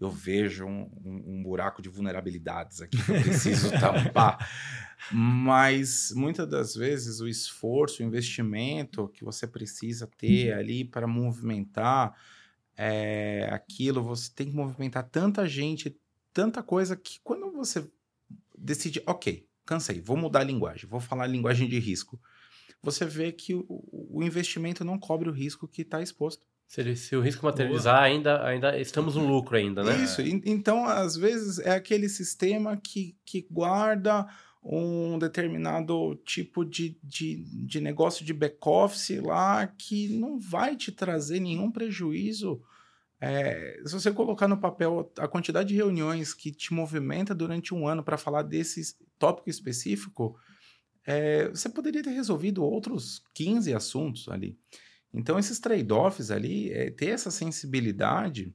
Speaker 3: eu vejo um, um- um buraco de vulnerabilidades aqui que eu preciso tampar. Mas muitas das vezes o esforço, o investimento que você precisa ter ali para movimentar é, aquilo, você tem que movimentar tanta gente, tanta coisa que quando você decide, ok, cansei, vou mudar a linguagem, vou falar a linguagem de risco. Você vê que o, o investimento não cobre o risco que está exposto.
Speaker 2: Se, se o risco materializar, ainda, ainda estamos no lucro ainda, né?
Speaker 3: Isso. en- Então, às vezes, é aquele sistema que, que guarda um determinado tipo de, de, de negócio de back-office lá que não vai te trazer nenhum prejuízo. É, se você colocar no papel a quantidade de reuniões que te movimenta durante um ano para falar desse tópico específico, é, você poderia ter resolvido outros 15 assuntos ali. Então, esses trade-offs ali, é, ter essa sensibilidade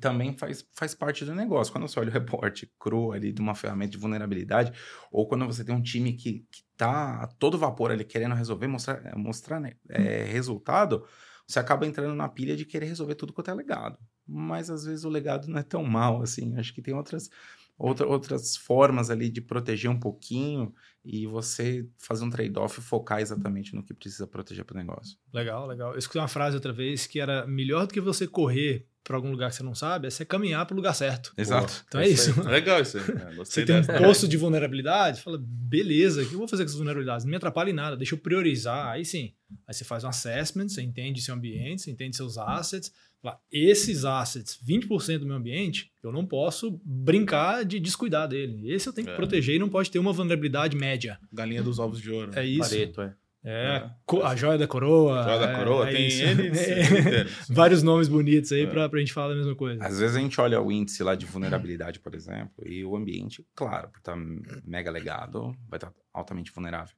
Speaker 3: também faz, faz parte do negócio. Quando você olha o reporte cru ali de uma ferramenta de vulnerabilidade, ou quando você tem um time que, que tá a todo vapor ali querendo resolver, mostrar, mostrar né, é, resultado, você acaba entrando na pilha de querer resolver tudo quanto é legado. Mas às vezes o legado não é tão mal assim. Acho que tem outras, outra, outras formas ali de proteger um pouquinho e você fazer um trade-off e focar exatamente no que precisa proteger para o negócio.
Speaker 1: Legal, legal. Eu escutei uma frase outra vez que era melhor do que você correr para algum lugar que você não sabe, é você caminhar para o lugar certo.
Speaker 3: Exato.
Speaker 1: Então é isso.
Speaker 4: Legal isso aí. É,
Speaker 1: Você tem um posto de vulnerabilidade, fala, beleza, o que eu vou fazer com essas vulnerabilidades? Não me atrapalha em nada, deixa eu priorizar. Aí sim, aí você faz um assessment, você entende seu ambiente, você entende seus assets. Fala, esses assets, 20% do meu ambiente, eu não posso brincar de descuidar dele. Esse eu tenho que
Speaker 4: É.
Speaker 1: proteger e não pode ter uma vulnerabilidade média.
Speaker 4: Galinha dos ovos de ouro.
Speaker 1: É isso.
Speaker 2: Pareto, é.
Speaker 1: É,
Speaker 4: É.
Speaker 1: a joia da coroa.
Speaker 4: Joia da
Speaker 1: é-
Speaker 4: coroa
Speaker 1: é
Speaker 4: tem. N
Speaker 1: É. Vários nomes bonitos aí
Speaker 4: É.
Speaker 1: pra, pra gente falar a mesma coisa.
Speaker 3: Às vezes a gente olha o índice lá de vulnerabilidade, por exemplo, e o ambiente, claro, por estar mega legado, vai estar altamente vulnerável.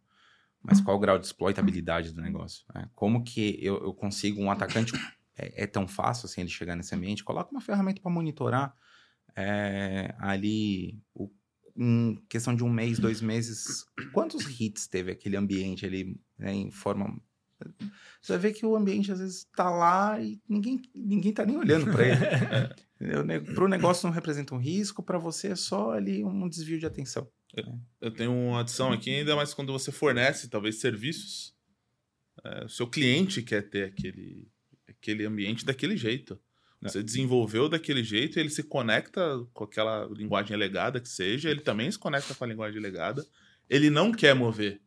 Speaker 3: Mas qual o grau de exploitabilidade do negócio? né? Como que eu, eu consigo um atacante? É, é tão fácil assim ele chegar nesse ambiente? Coloca uma ferramenta para monitorar é, ali o- em questão de um mês, dois meses, quantos hits teve aquele ambiente ali né, em forma você vai ver que o ambiente às vezes está lá e ninguém ninguém tá nem olhando para ele. Para o negócio não representa um risco, para você é só ali um desvio de atenção.
Speaker 4: Eu tenho uma adição aqui, ainda mais quando você fornece, talvez, serviços. é, o seu cliente quer ter aquele, aquele ambiente daquele jeito. Você desenvolveu daquele jeito, ele se conecta com aquela linguagem legada que seja, ele também se conecta com a linguagem legada. Ele não quer mover.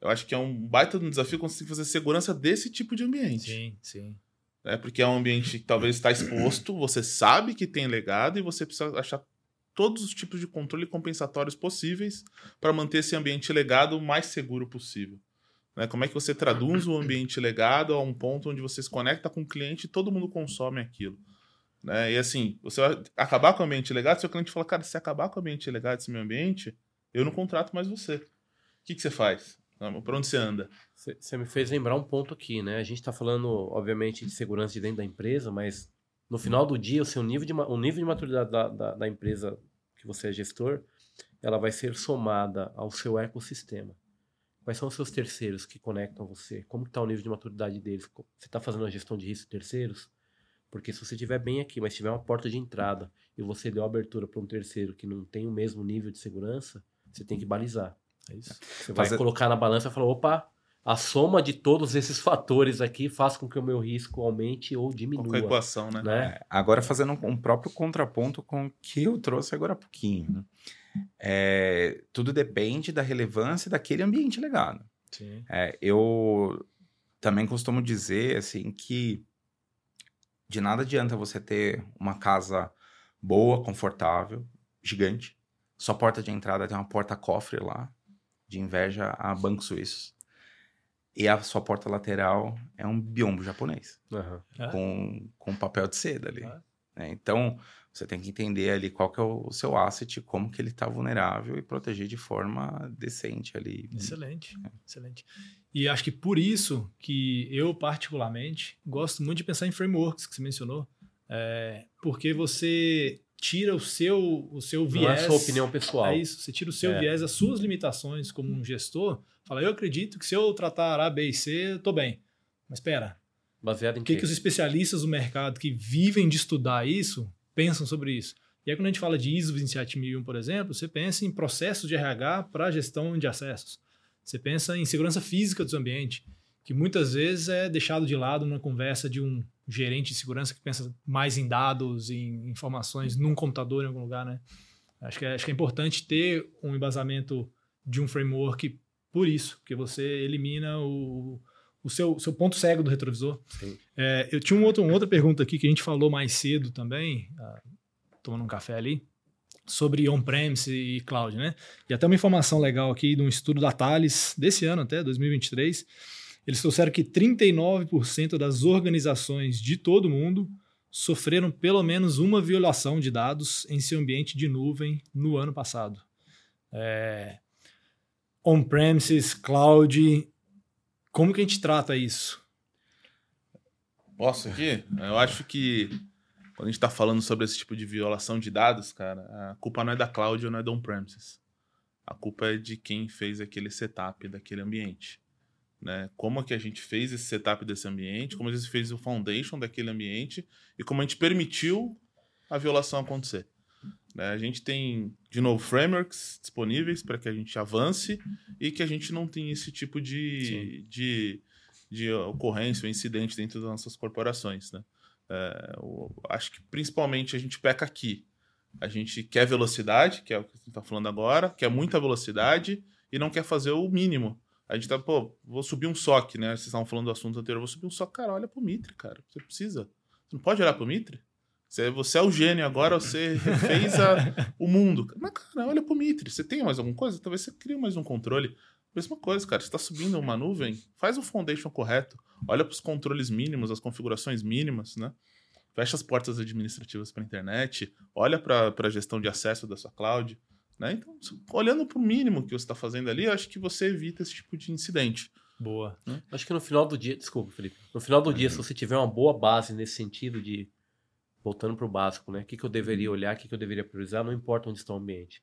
Speaker 4: Eu acho que é um baita de um desafio conseguir fazer segurança desse tipo de ambiente.
Speaker 1: Sim, sim.
Speaker 4: né? Porque é um ambiente que talvez está exposto, você sabe que tem legado e você precisa achar todos os tipos de controle compensatórios possíveis para manter esse ambiente legado o mais seguro possível. Né? Como é que você traduz o ambiente legado a um ponto onde você se conecta com o cliente e todo mundo consome aquilo. Né? E assim, você vai acabar com o ambiente legado, seu cliente fala, cara, se acabar com o ambiente legado desse meu ambiente, eu não contrato mais você. O que, que você faz? Para onde você anda?
Speaker 2: Você me fez lembrar um ponto aqui, né? A gente está falando, obviamente, de segurança de dentro da empresa, mas no final do dia, o seu nível de, o nível de maturidade da, da, da empresa que você é gestor, ela vai ser somada ao seu ecossistema. Quais são os seus terceiros que conectam você? Como está o nível de maturidade deles? Você está fazendo a gestão de risco de terceiros? Porque se você estiver bem aqui, mas tiver uma porta de entrada e você deu abertura para um terceiro que não tem o mesmo nível de segurança, você tem que balizar. É isso. Você vai Fazer... colocar na balança e falar, opa, a soma de todos esses fatores aqui faz com que o meu risco aumente ou diminua. Com a
Speaker 4: equação, né? né?
Speaker 3: É, agora fazendo um próprio contraponto com o que eu trouxe agora há pouquinho. É, tudo depende da relevância daquele ambiente legado. É, eu também costumo dizer assim que de nada adianta você ter uma casa boa, confortável, gigante. Sua porta de entrada tem uma porta-cofre lá, de inveja a bancos suíços. E a sua porta lateral é um biombo japonês, uhum. com, com papel de seda ali. Uhum. Então, você tem que entender ali qual que é o, seu asset, como que ele está vulnerável e proteger de forma decente ali.
Speaker 1: Excelente, é. excelente. E acho que por isso que eu, particularmente, gosto muito de pensar em frameworks, que você mencionou, é, porque você tira o seu, o seu viés... Não é a
Speaker 2: sua opinião pessoal.
Speaker 1: É isso, você tira o seu é. viés, as suas limitações como um gestor, fala, eu acredito que se eu tratar A, B e C, eu tô bem. Mas espera,
Speaker 2: Baseado em
Speaker 1: o que, que os especialistas do mercado que vivem de estudar isso pensam sobre isso. E aí, quando a gente fala de ISO 27001, por exemplo, você pensa em processos de RH para gestão de acessos. Você pensa em segurança física do seu ambiente, que muitas vezes é deixado de lado numa conversa de um gerente de segurança que pensa mais em dados, em informações num computador em algum lugar, né? Acho que é, acho que é importante ter um embasamento de um framework por isso, porque você elimina o, o seu, seu ponto cego do retrovisor. É, eu tinha um outro, uma outra pergunta aqui que a gente falou mais cedo também, uh, tomando um café ali, sobre on-premise e cloud, né? E até uma informação legal aqui de um estudo da Thales, desse ano até, 2023, eles trouxeram que 39% das organizações de todo o mundo sofreram pelo menos uma violação de dados em seu ambiente de nuvem no ano passado. É, on-premises, cloud, como que a gente trata isso?
Speaker 4: Posso aqui? Eu acho que quando a gente está falando sobre esse tipo de violação de dados, cara, a culpa não é da cloud ou não é da on-premises. A culpa é de quem fez aquele setup daquele ambiente. Né? Como que a gente fez esse setup desse ambiente, como a gente fez o foundation daquele ambiente e como a gente permitiu a violação acontecer. Né? A gente tem, de novo, frameworks disponíveis para que a gente avance e que a gente não tenha esse tipo de, de, de ocorrência ou incidente dentro das nossas corporações. Né? É, acho que principalmente a gente peca aqui. A gente quer velocidade, que é o que a gente está falando agora, quer muita velocidade e não quer fazer o mínimo. A gente tá, pô, vou subir um SOC, né? Vocês estavam falando do assunto anterior, vou subir um SOC, cara, olha pro Mitre, cara. Você precisa. Você não pode olhar pro Mitre? Você, você é o gênio agora, você refez a, o mundo. Mas, cara, olha pro Mitre. Você tem mais alguma coisa? Talvez você crie mais um controle. Mesma coisa, cara. Você está subindo uma nuvem, faz o foundation correto. Olha para os controles mínimos, as configurações mínimas, né? Fecha as portas administrativas para a internet. Olha para a gestão de acesso da sua cloud. Né? Então, olhando para o mínimo que você está fazendo ali, eu acho que você evita esse tipo de incidente.
Speaker 2: Boa. Né? Acho que no final do dia, desculpa, Felipe. No final do dia, se você tiver uma boa base nesse sentido de voltando para o básico, né? O que, que eu deveria uhum. olhar, o que, que eu deveria priorizar, não importa onde está o ambiente.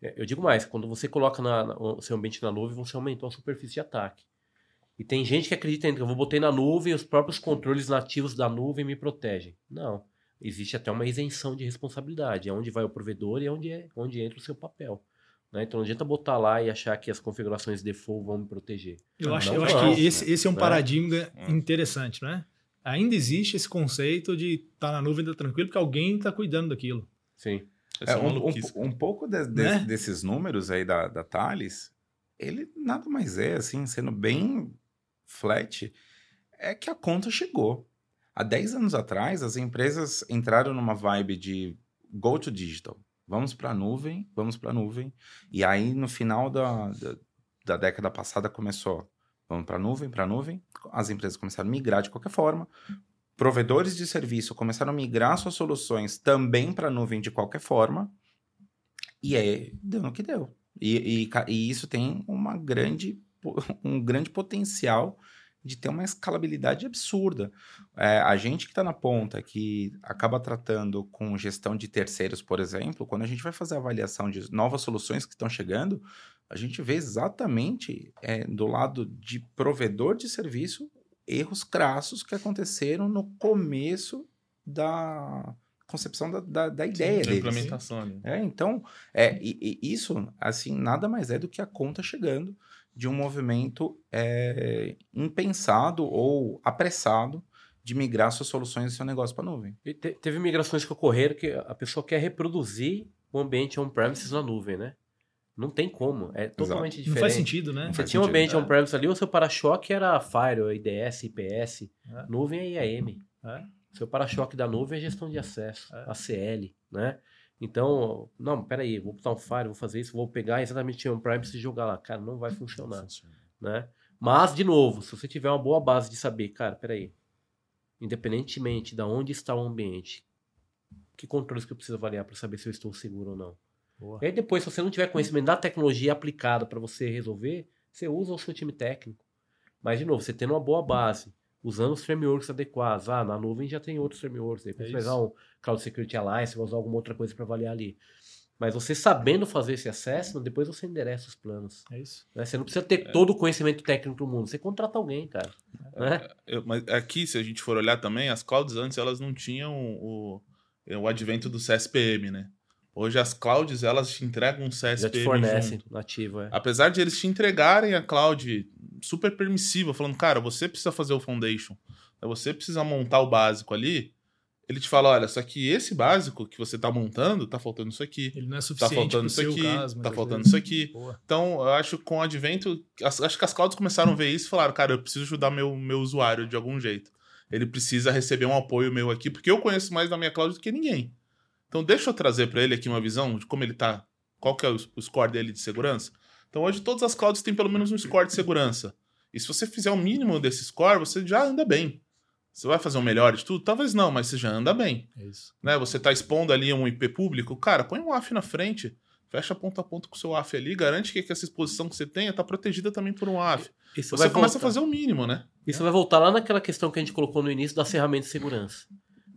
Speaker 2: É, eu digo mais, quando você coloca na, na, o seu ambiente na nuvem, você aumentou a superfície de ataque. E tem gente que acredita que eu vou botar na nuvem e os próprios controles nativos da nuvem me protegem. Não. Existe até uma isenção de responsabilidade. É onde vai o provedor e é onde, é, onde entra o seu papel. Né? Então não adianta botar lá e achar que as configurações default vão me proteger.
Speaker 1: Eu acho, eu acho que esse, esse é um né? paradigma interessante, não é? Ainda existe esse conceito de estar tá na nuvem tá tranquilo porque alguém está cuidando daquilo.
Speaker 2: Sim.
Speaker 3: É, um, um, um, pouco de, de, né? desses números aí da, da Thales, ele nada mais é, assim, sendo bem flat, é que a conta chegou. Há 10 anos atrás, as empresas entraram numa vibe de go to digital. Vamos para a nuvem, vamos para a nuvem. E aí, no final da, da, da década passada, começou Vamos para a nuvem, para a nuvem. As empresas começaram a migrar de qualquer forma. Provedores de serviço começaram a migrar suas soluções também para a nuvem de qualquer forma. E aí deu no que deu. E, e, e isso tem uma grande, um grande potencial de ter uma escalabilidade absurda. É, a gente que está na ponta, que acaba tratando com gestão de terceiros, por exemplo, quando a gente vai fazer a avaliação de novas soluções que estão chegando, a gente vê exatamente é, do lado de provedor de serviço erros crassos que aconteceram no começo da concepção da, da, da ideia
Speaker 4: Sim,
Speaker 3: deles.
Speaker 4: implementação ali.
Speaker 3: É, então, é, e, e isso, assim, nada mais é do que a conta chegando de um movimento é, impensado ou apressado de migrar suas soluções e seu negócio para a nuvem.
Speaker 2: E te- teve migrações que ocorreram que a pessoa quer reproduzir o ambiente on-premises na nuvem, né? Não tem como. É totalmente
Speaker 1: Não
Speaker 2: diferente.
Speaker 1: faz sentido, né?
Speaker 3: Não
Speaker 2: Você
Speaker 3: faz
Speaker 2: tinha um ambiente
Speaker 1: é.
Speaker 2: on-premise ali, o seu para-choque era Firewall, IDS, IPS.
Speaker 1: É.
Speaker 2: Nuvem é IAM.
Speaker 1: É.
Speaker 2: Seu para-choque da nuvem é gestão de acesso,
Speaker 1: É.
Speaker 2: ACL, né? Então, não, peraí, vou botar um Firewall, vou fazer isso, vou pegar exatamente on-premise e jogar lá. Cara, não vai funcionar, né? Mas, de novo, se você tiver uma boa base de saber, cara, peraí, independentemente de onde está o ambiente, que controles que eu preciso avaliar para saber se eu estou seguro ou não.
Speaker 1: Boa.
Speaker 2: E aí depois, se você não tiver conhecimento da tecnologia aplicada para você resolver, você usa o seu time técnico. Mas, de novo, você tendo uma boa base, usando os frameworks adequados. Ah, na nuvem já tem outros frameworks. Depois
Speaker 1: É
Speaker 2: você vai usar um Cloud Security Alliance, vai usar alguma outra coisa para avaliar ali. Mas você sabendo fazer esse assessment, depois você endereça os planos.
Speaker 1: É isso.
Speaker 2: né? Você não precisa ter todo o conhecimento técnico do mundo. Você contrata alguém, cara. Né?
Speaker 4: Eu- mas aqui, se a gente for olhar também, as clouds antes elas não tinham o, o advento do CSPM, né? Hoje as clouds elas te entregam um
Speaker 2: Já te
Speaker 4: CSPM
Speaker 2: fornece
Speaker 4: junto.
Speaker 2: nativo, é.
Speaker 4: Apesar de eles te entregarem a cloud super permissiva, falando, cara, você precisa fazer o foundation, né? você precisa montar o básico ali, ele te fala, olha, só que esse básico que você tá montando, tá faltando isso aqui,
Speaker 1: Ele não é
Speaker 4: tá
Speaker 1: suficiente
Speaker 4: faltando
Speaker 1: pro
Speaker 4: isso aqui,
Speaker 1: caso.
Speaker 4: tá faltando
Speaker 1: vezes-
Speaker 4: isso aqui.
Speaker 1: Boa.
Speaker 4: Então, eu acho que com o advento, as- acho que as clouds começaram a ver isso e falaram, cara, eu preciso ajudar meu, meu usuário de algum jeito. Ele precisa receber um apoio meu aqui, porque eu conheço mais da minha cloud do que ninguém. Então, deixa eu trazer para ele aqui uma visão de como ele tá, qual que é o, o score dele de segurança. Então, hoje todas as clouds têm pelo menos um score de segurança. E se você fizer o mínimo desse score, você já anda bem. Você vai fazer o melhor de tudo? Talvez não, mas você já anda bem
Speaker 1: É isso.
Speaker 4: né? Você tá expondo ali um IP público, cara, põe um AF na frente, fecha ponto a ponto com o seu AF ali, garante que, que essa exposição que você tenha tá protegida também por um AF.
Speaker 2: Isso
Speaker 4: Você começa
Speaker 2: voltar.
Speaker 4: a fazer o mínimo, né?
Speaker 2: Isso vai voltar lá naquela questão que a gente colocou no início das ferramentas de segurança.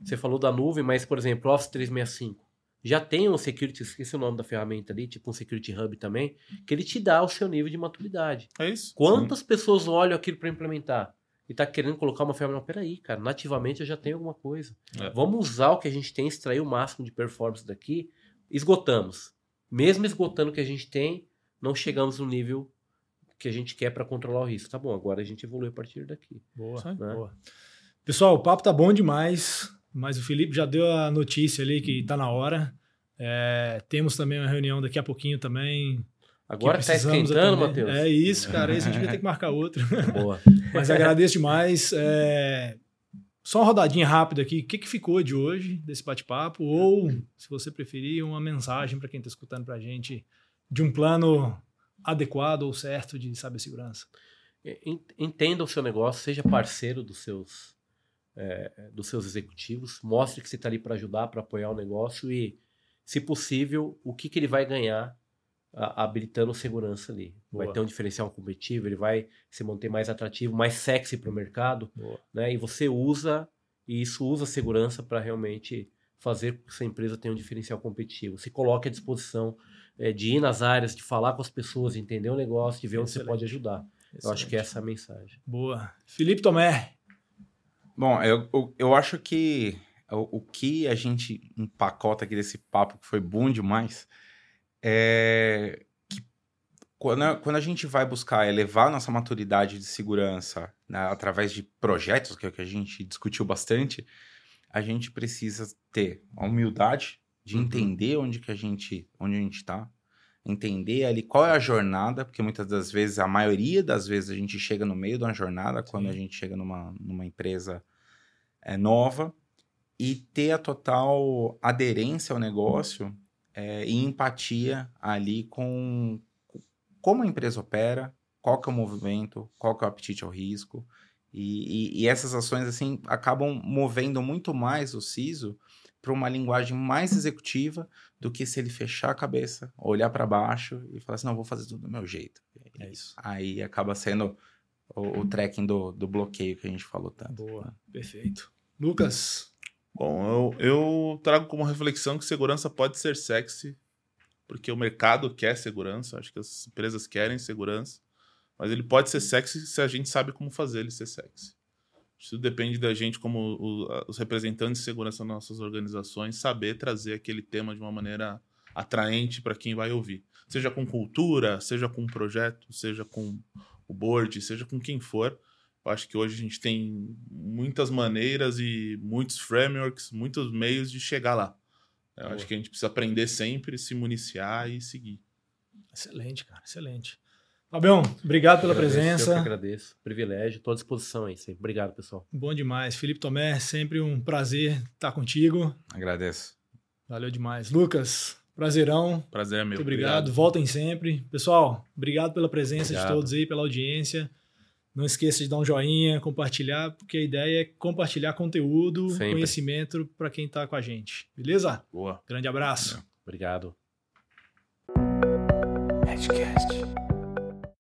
Speaker 2: Você falou da nuvem, mas, por exemplo, Office 365 já tem um security, esqueci o nome da ferramenta ali, tipo um security hub também, que ele te dá o seu nível de maturidade.
Speaker 4: É isso.
Speaker 2: Quantas pessoas olham aquilo para implementar e tá querendo colocar uma ferramenta? Não, peraí, cara, nativamente eu já tenho alguma coisa.
Speaker 4: É.
Speaker 2: Vamos usar o que a gente tem, extrair o máximo de performance daqui, esgotamos. Mesmo esgotando o que a gente tem, não chegamos no nível que a gente quer para controlar o risco. Tá bom, agora a gente evolui a partir daqui.
Speaker 1: Boa.
Speaker 2: Né?
Speaker 1: boa. Pessoal, o papo tá bom demais, mas o Felipe já deu a notícia ali que tá na hora. É, temos também uma reunião daqui a pouquinho também.
Speaker 2: Agora tá
Speaker 1: precisamos
Speaker 2: esquentando. Matheus?
Speaker 1: É isso, cara. Aí a gente vai ter que marcar outra.
Speaker 2: Boa.
Speaker 1: Mas agradeço demais. É, Só uma rodadinha rápida aqui. O que, que ficou de hoje desse bate-papo? Ou, se você preferir, uma mensagem para quem está escutando para a gente de um plano adequado ou certo de cibersegurança.
Speaker 2: En- Entenda o seu negócio, seja parceiro dos seus, é, dos seus executivos, mostre que você está ali para ajudar, para apoiar o negócio e, se possível, o que, que ele vai ganhar a- habilitando segurança ali. Vai
Speaker 1: Boa.
Speaker 2: ter um diferencial competitivo, ele vai se manter mais atrativo, mais sexy para o mercado,
Speaker 1: Boa.
Speaker 2: né? E você usa, e isso usa segurança para realmente fazer com que essa empresa tenha um diferencial competitivo. Se coloque à disposição é, de ir nas áreas, de falar com as pessoas, de entender o negócio, de ver onde você
Speaker 1: Excelente.
Speaker 2: pode ajudar. Eu acho que essa é a mensagem.
Speaker 1: Boa. Felipe Tomé.
Speaker 3: Bom, eu, eu, eu acho que o, o que a gente empacota aqui desse papo, que foi bom demais, é que quando a, quando a gente vai buscar elevar nossa maturidade de segurança né, através de projetos, que é o que a gente discutiu bastante, a gente precisa ter a humildade de
Speaker 2: Uhum.
Speaker 3: entender onde que a gente onde a gente está, entender ali qual é a jornada, porque muitas das vezes, a maioria das vezes, a gente chega no meio de uma jornada, quando
Speaker 1: Sim.
Speaker 3: a gente chega numa, numa empresa é, nova, e ter a total aderência ao negócio é, e empatia ali com como a empresa opera, qual que é o movimento, qual que é o apetite ao risco. E, e, e essas ações, assim, acabam movendo muito mais o CISO para uma linguagem mais executiva do que se ele fechar a cabeça, olhar para baixo e falar assim, não, vou fazer tudo do meu jeito.
Speaker 1: É isso.
Speaker 3: Aí acaba sendo o, o tracking do, do bloqueio que a gente falou tanto.
Speaker 1: Boa, perfeito. Lucas,
Speaker 4: Bom, eu, eu trago como reflexão que segurança pode ser sexy, porque o mercado quer segurança, acho que as empresas querem segurança, mas ele pode ser sexy se a gente sabe como fazer ele ser sexy. Isso depende da gente, como o- os representantes de segurança das nossas organizações, saber trazer aquele tema de uma maneira atraente para quem vai ouvir. Seja com cultura, seja com projeto, seja com o board, seja com quem for. Eu acho que hoje a gente tem muitas maneiras e muitos frameworks, muitos meios de chegar lá. Eu
Speaker 2: Boa.
Speaker 4: acho que a gente precisa aprender sempre, se municiar e seguir.
Speaker 1: excelente, cara, excelente. Fabião, obrigado pela
Speaker 2: Agradeço, Eu que
Speaker 1: presença.
Speaker 2: agradeço. Privilégio, estou à disposição aí sempre. Obrigado, pessoal.
Speaker 1: Bom demais. Felipe Tomé, sempre um prazer estar contigo.
Speaker 3: Agradeço.
Speaker 1: Valeu demais. Lucas, prazerão.
Speaker 4: Prazer é meu.
Speaker 1: Muito obrigado. Voltem sempre. Pessoal, obrigado pela presença de
Speaker 2: Obrigado.
Speaker 1: todos aí, pela audiência. Não esqueça de dar um joinha, compartilhar, porque a ideia é compartilhar conteúdo,
Speaker 2: Sempre.
Speaker 1: conhecimento para quem está com a gente. Beleza?
Speaker 4: Boa.
Speaker 1: Grande abraço.
Speaker 2: Obrigado.
Speaker 3: Edcast.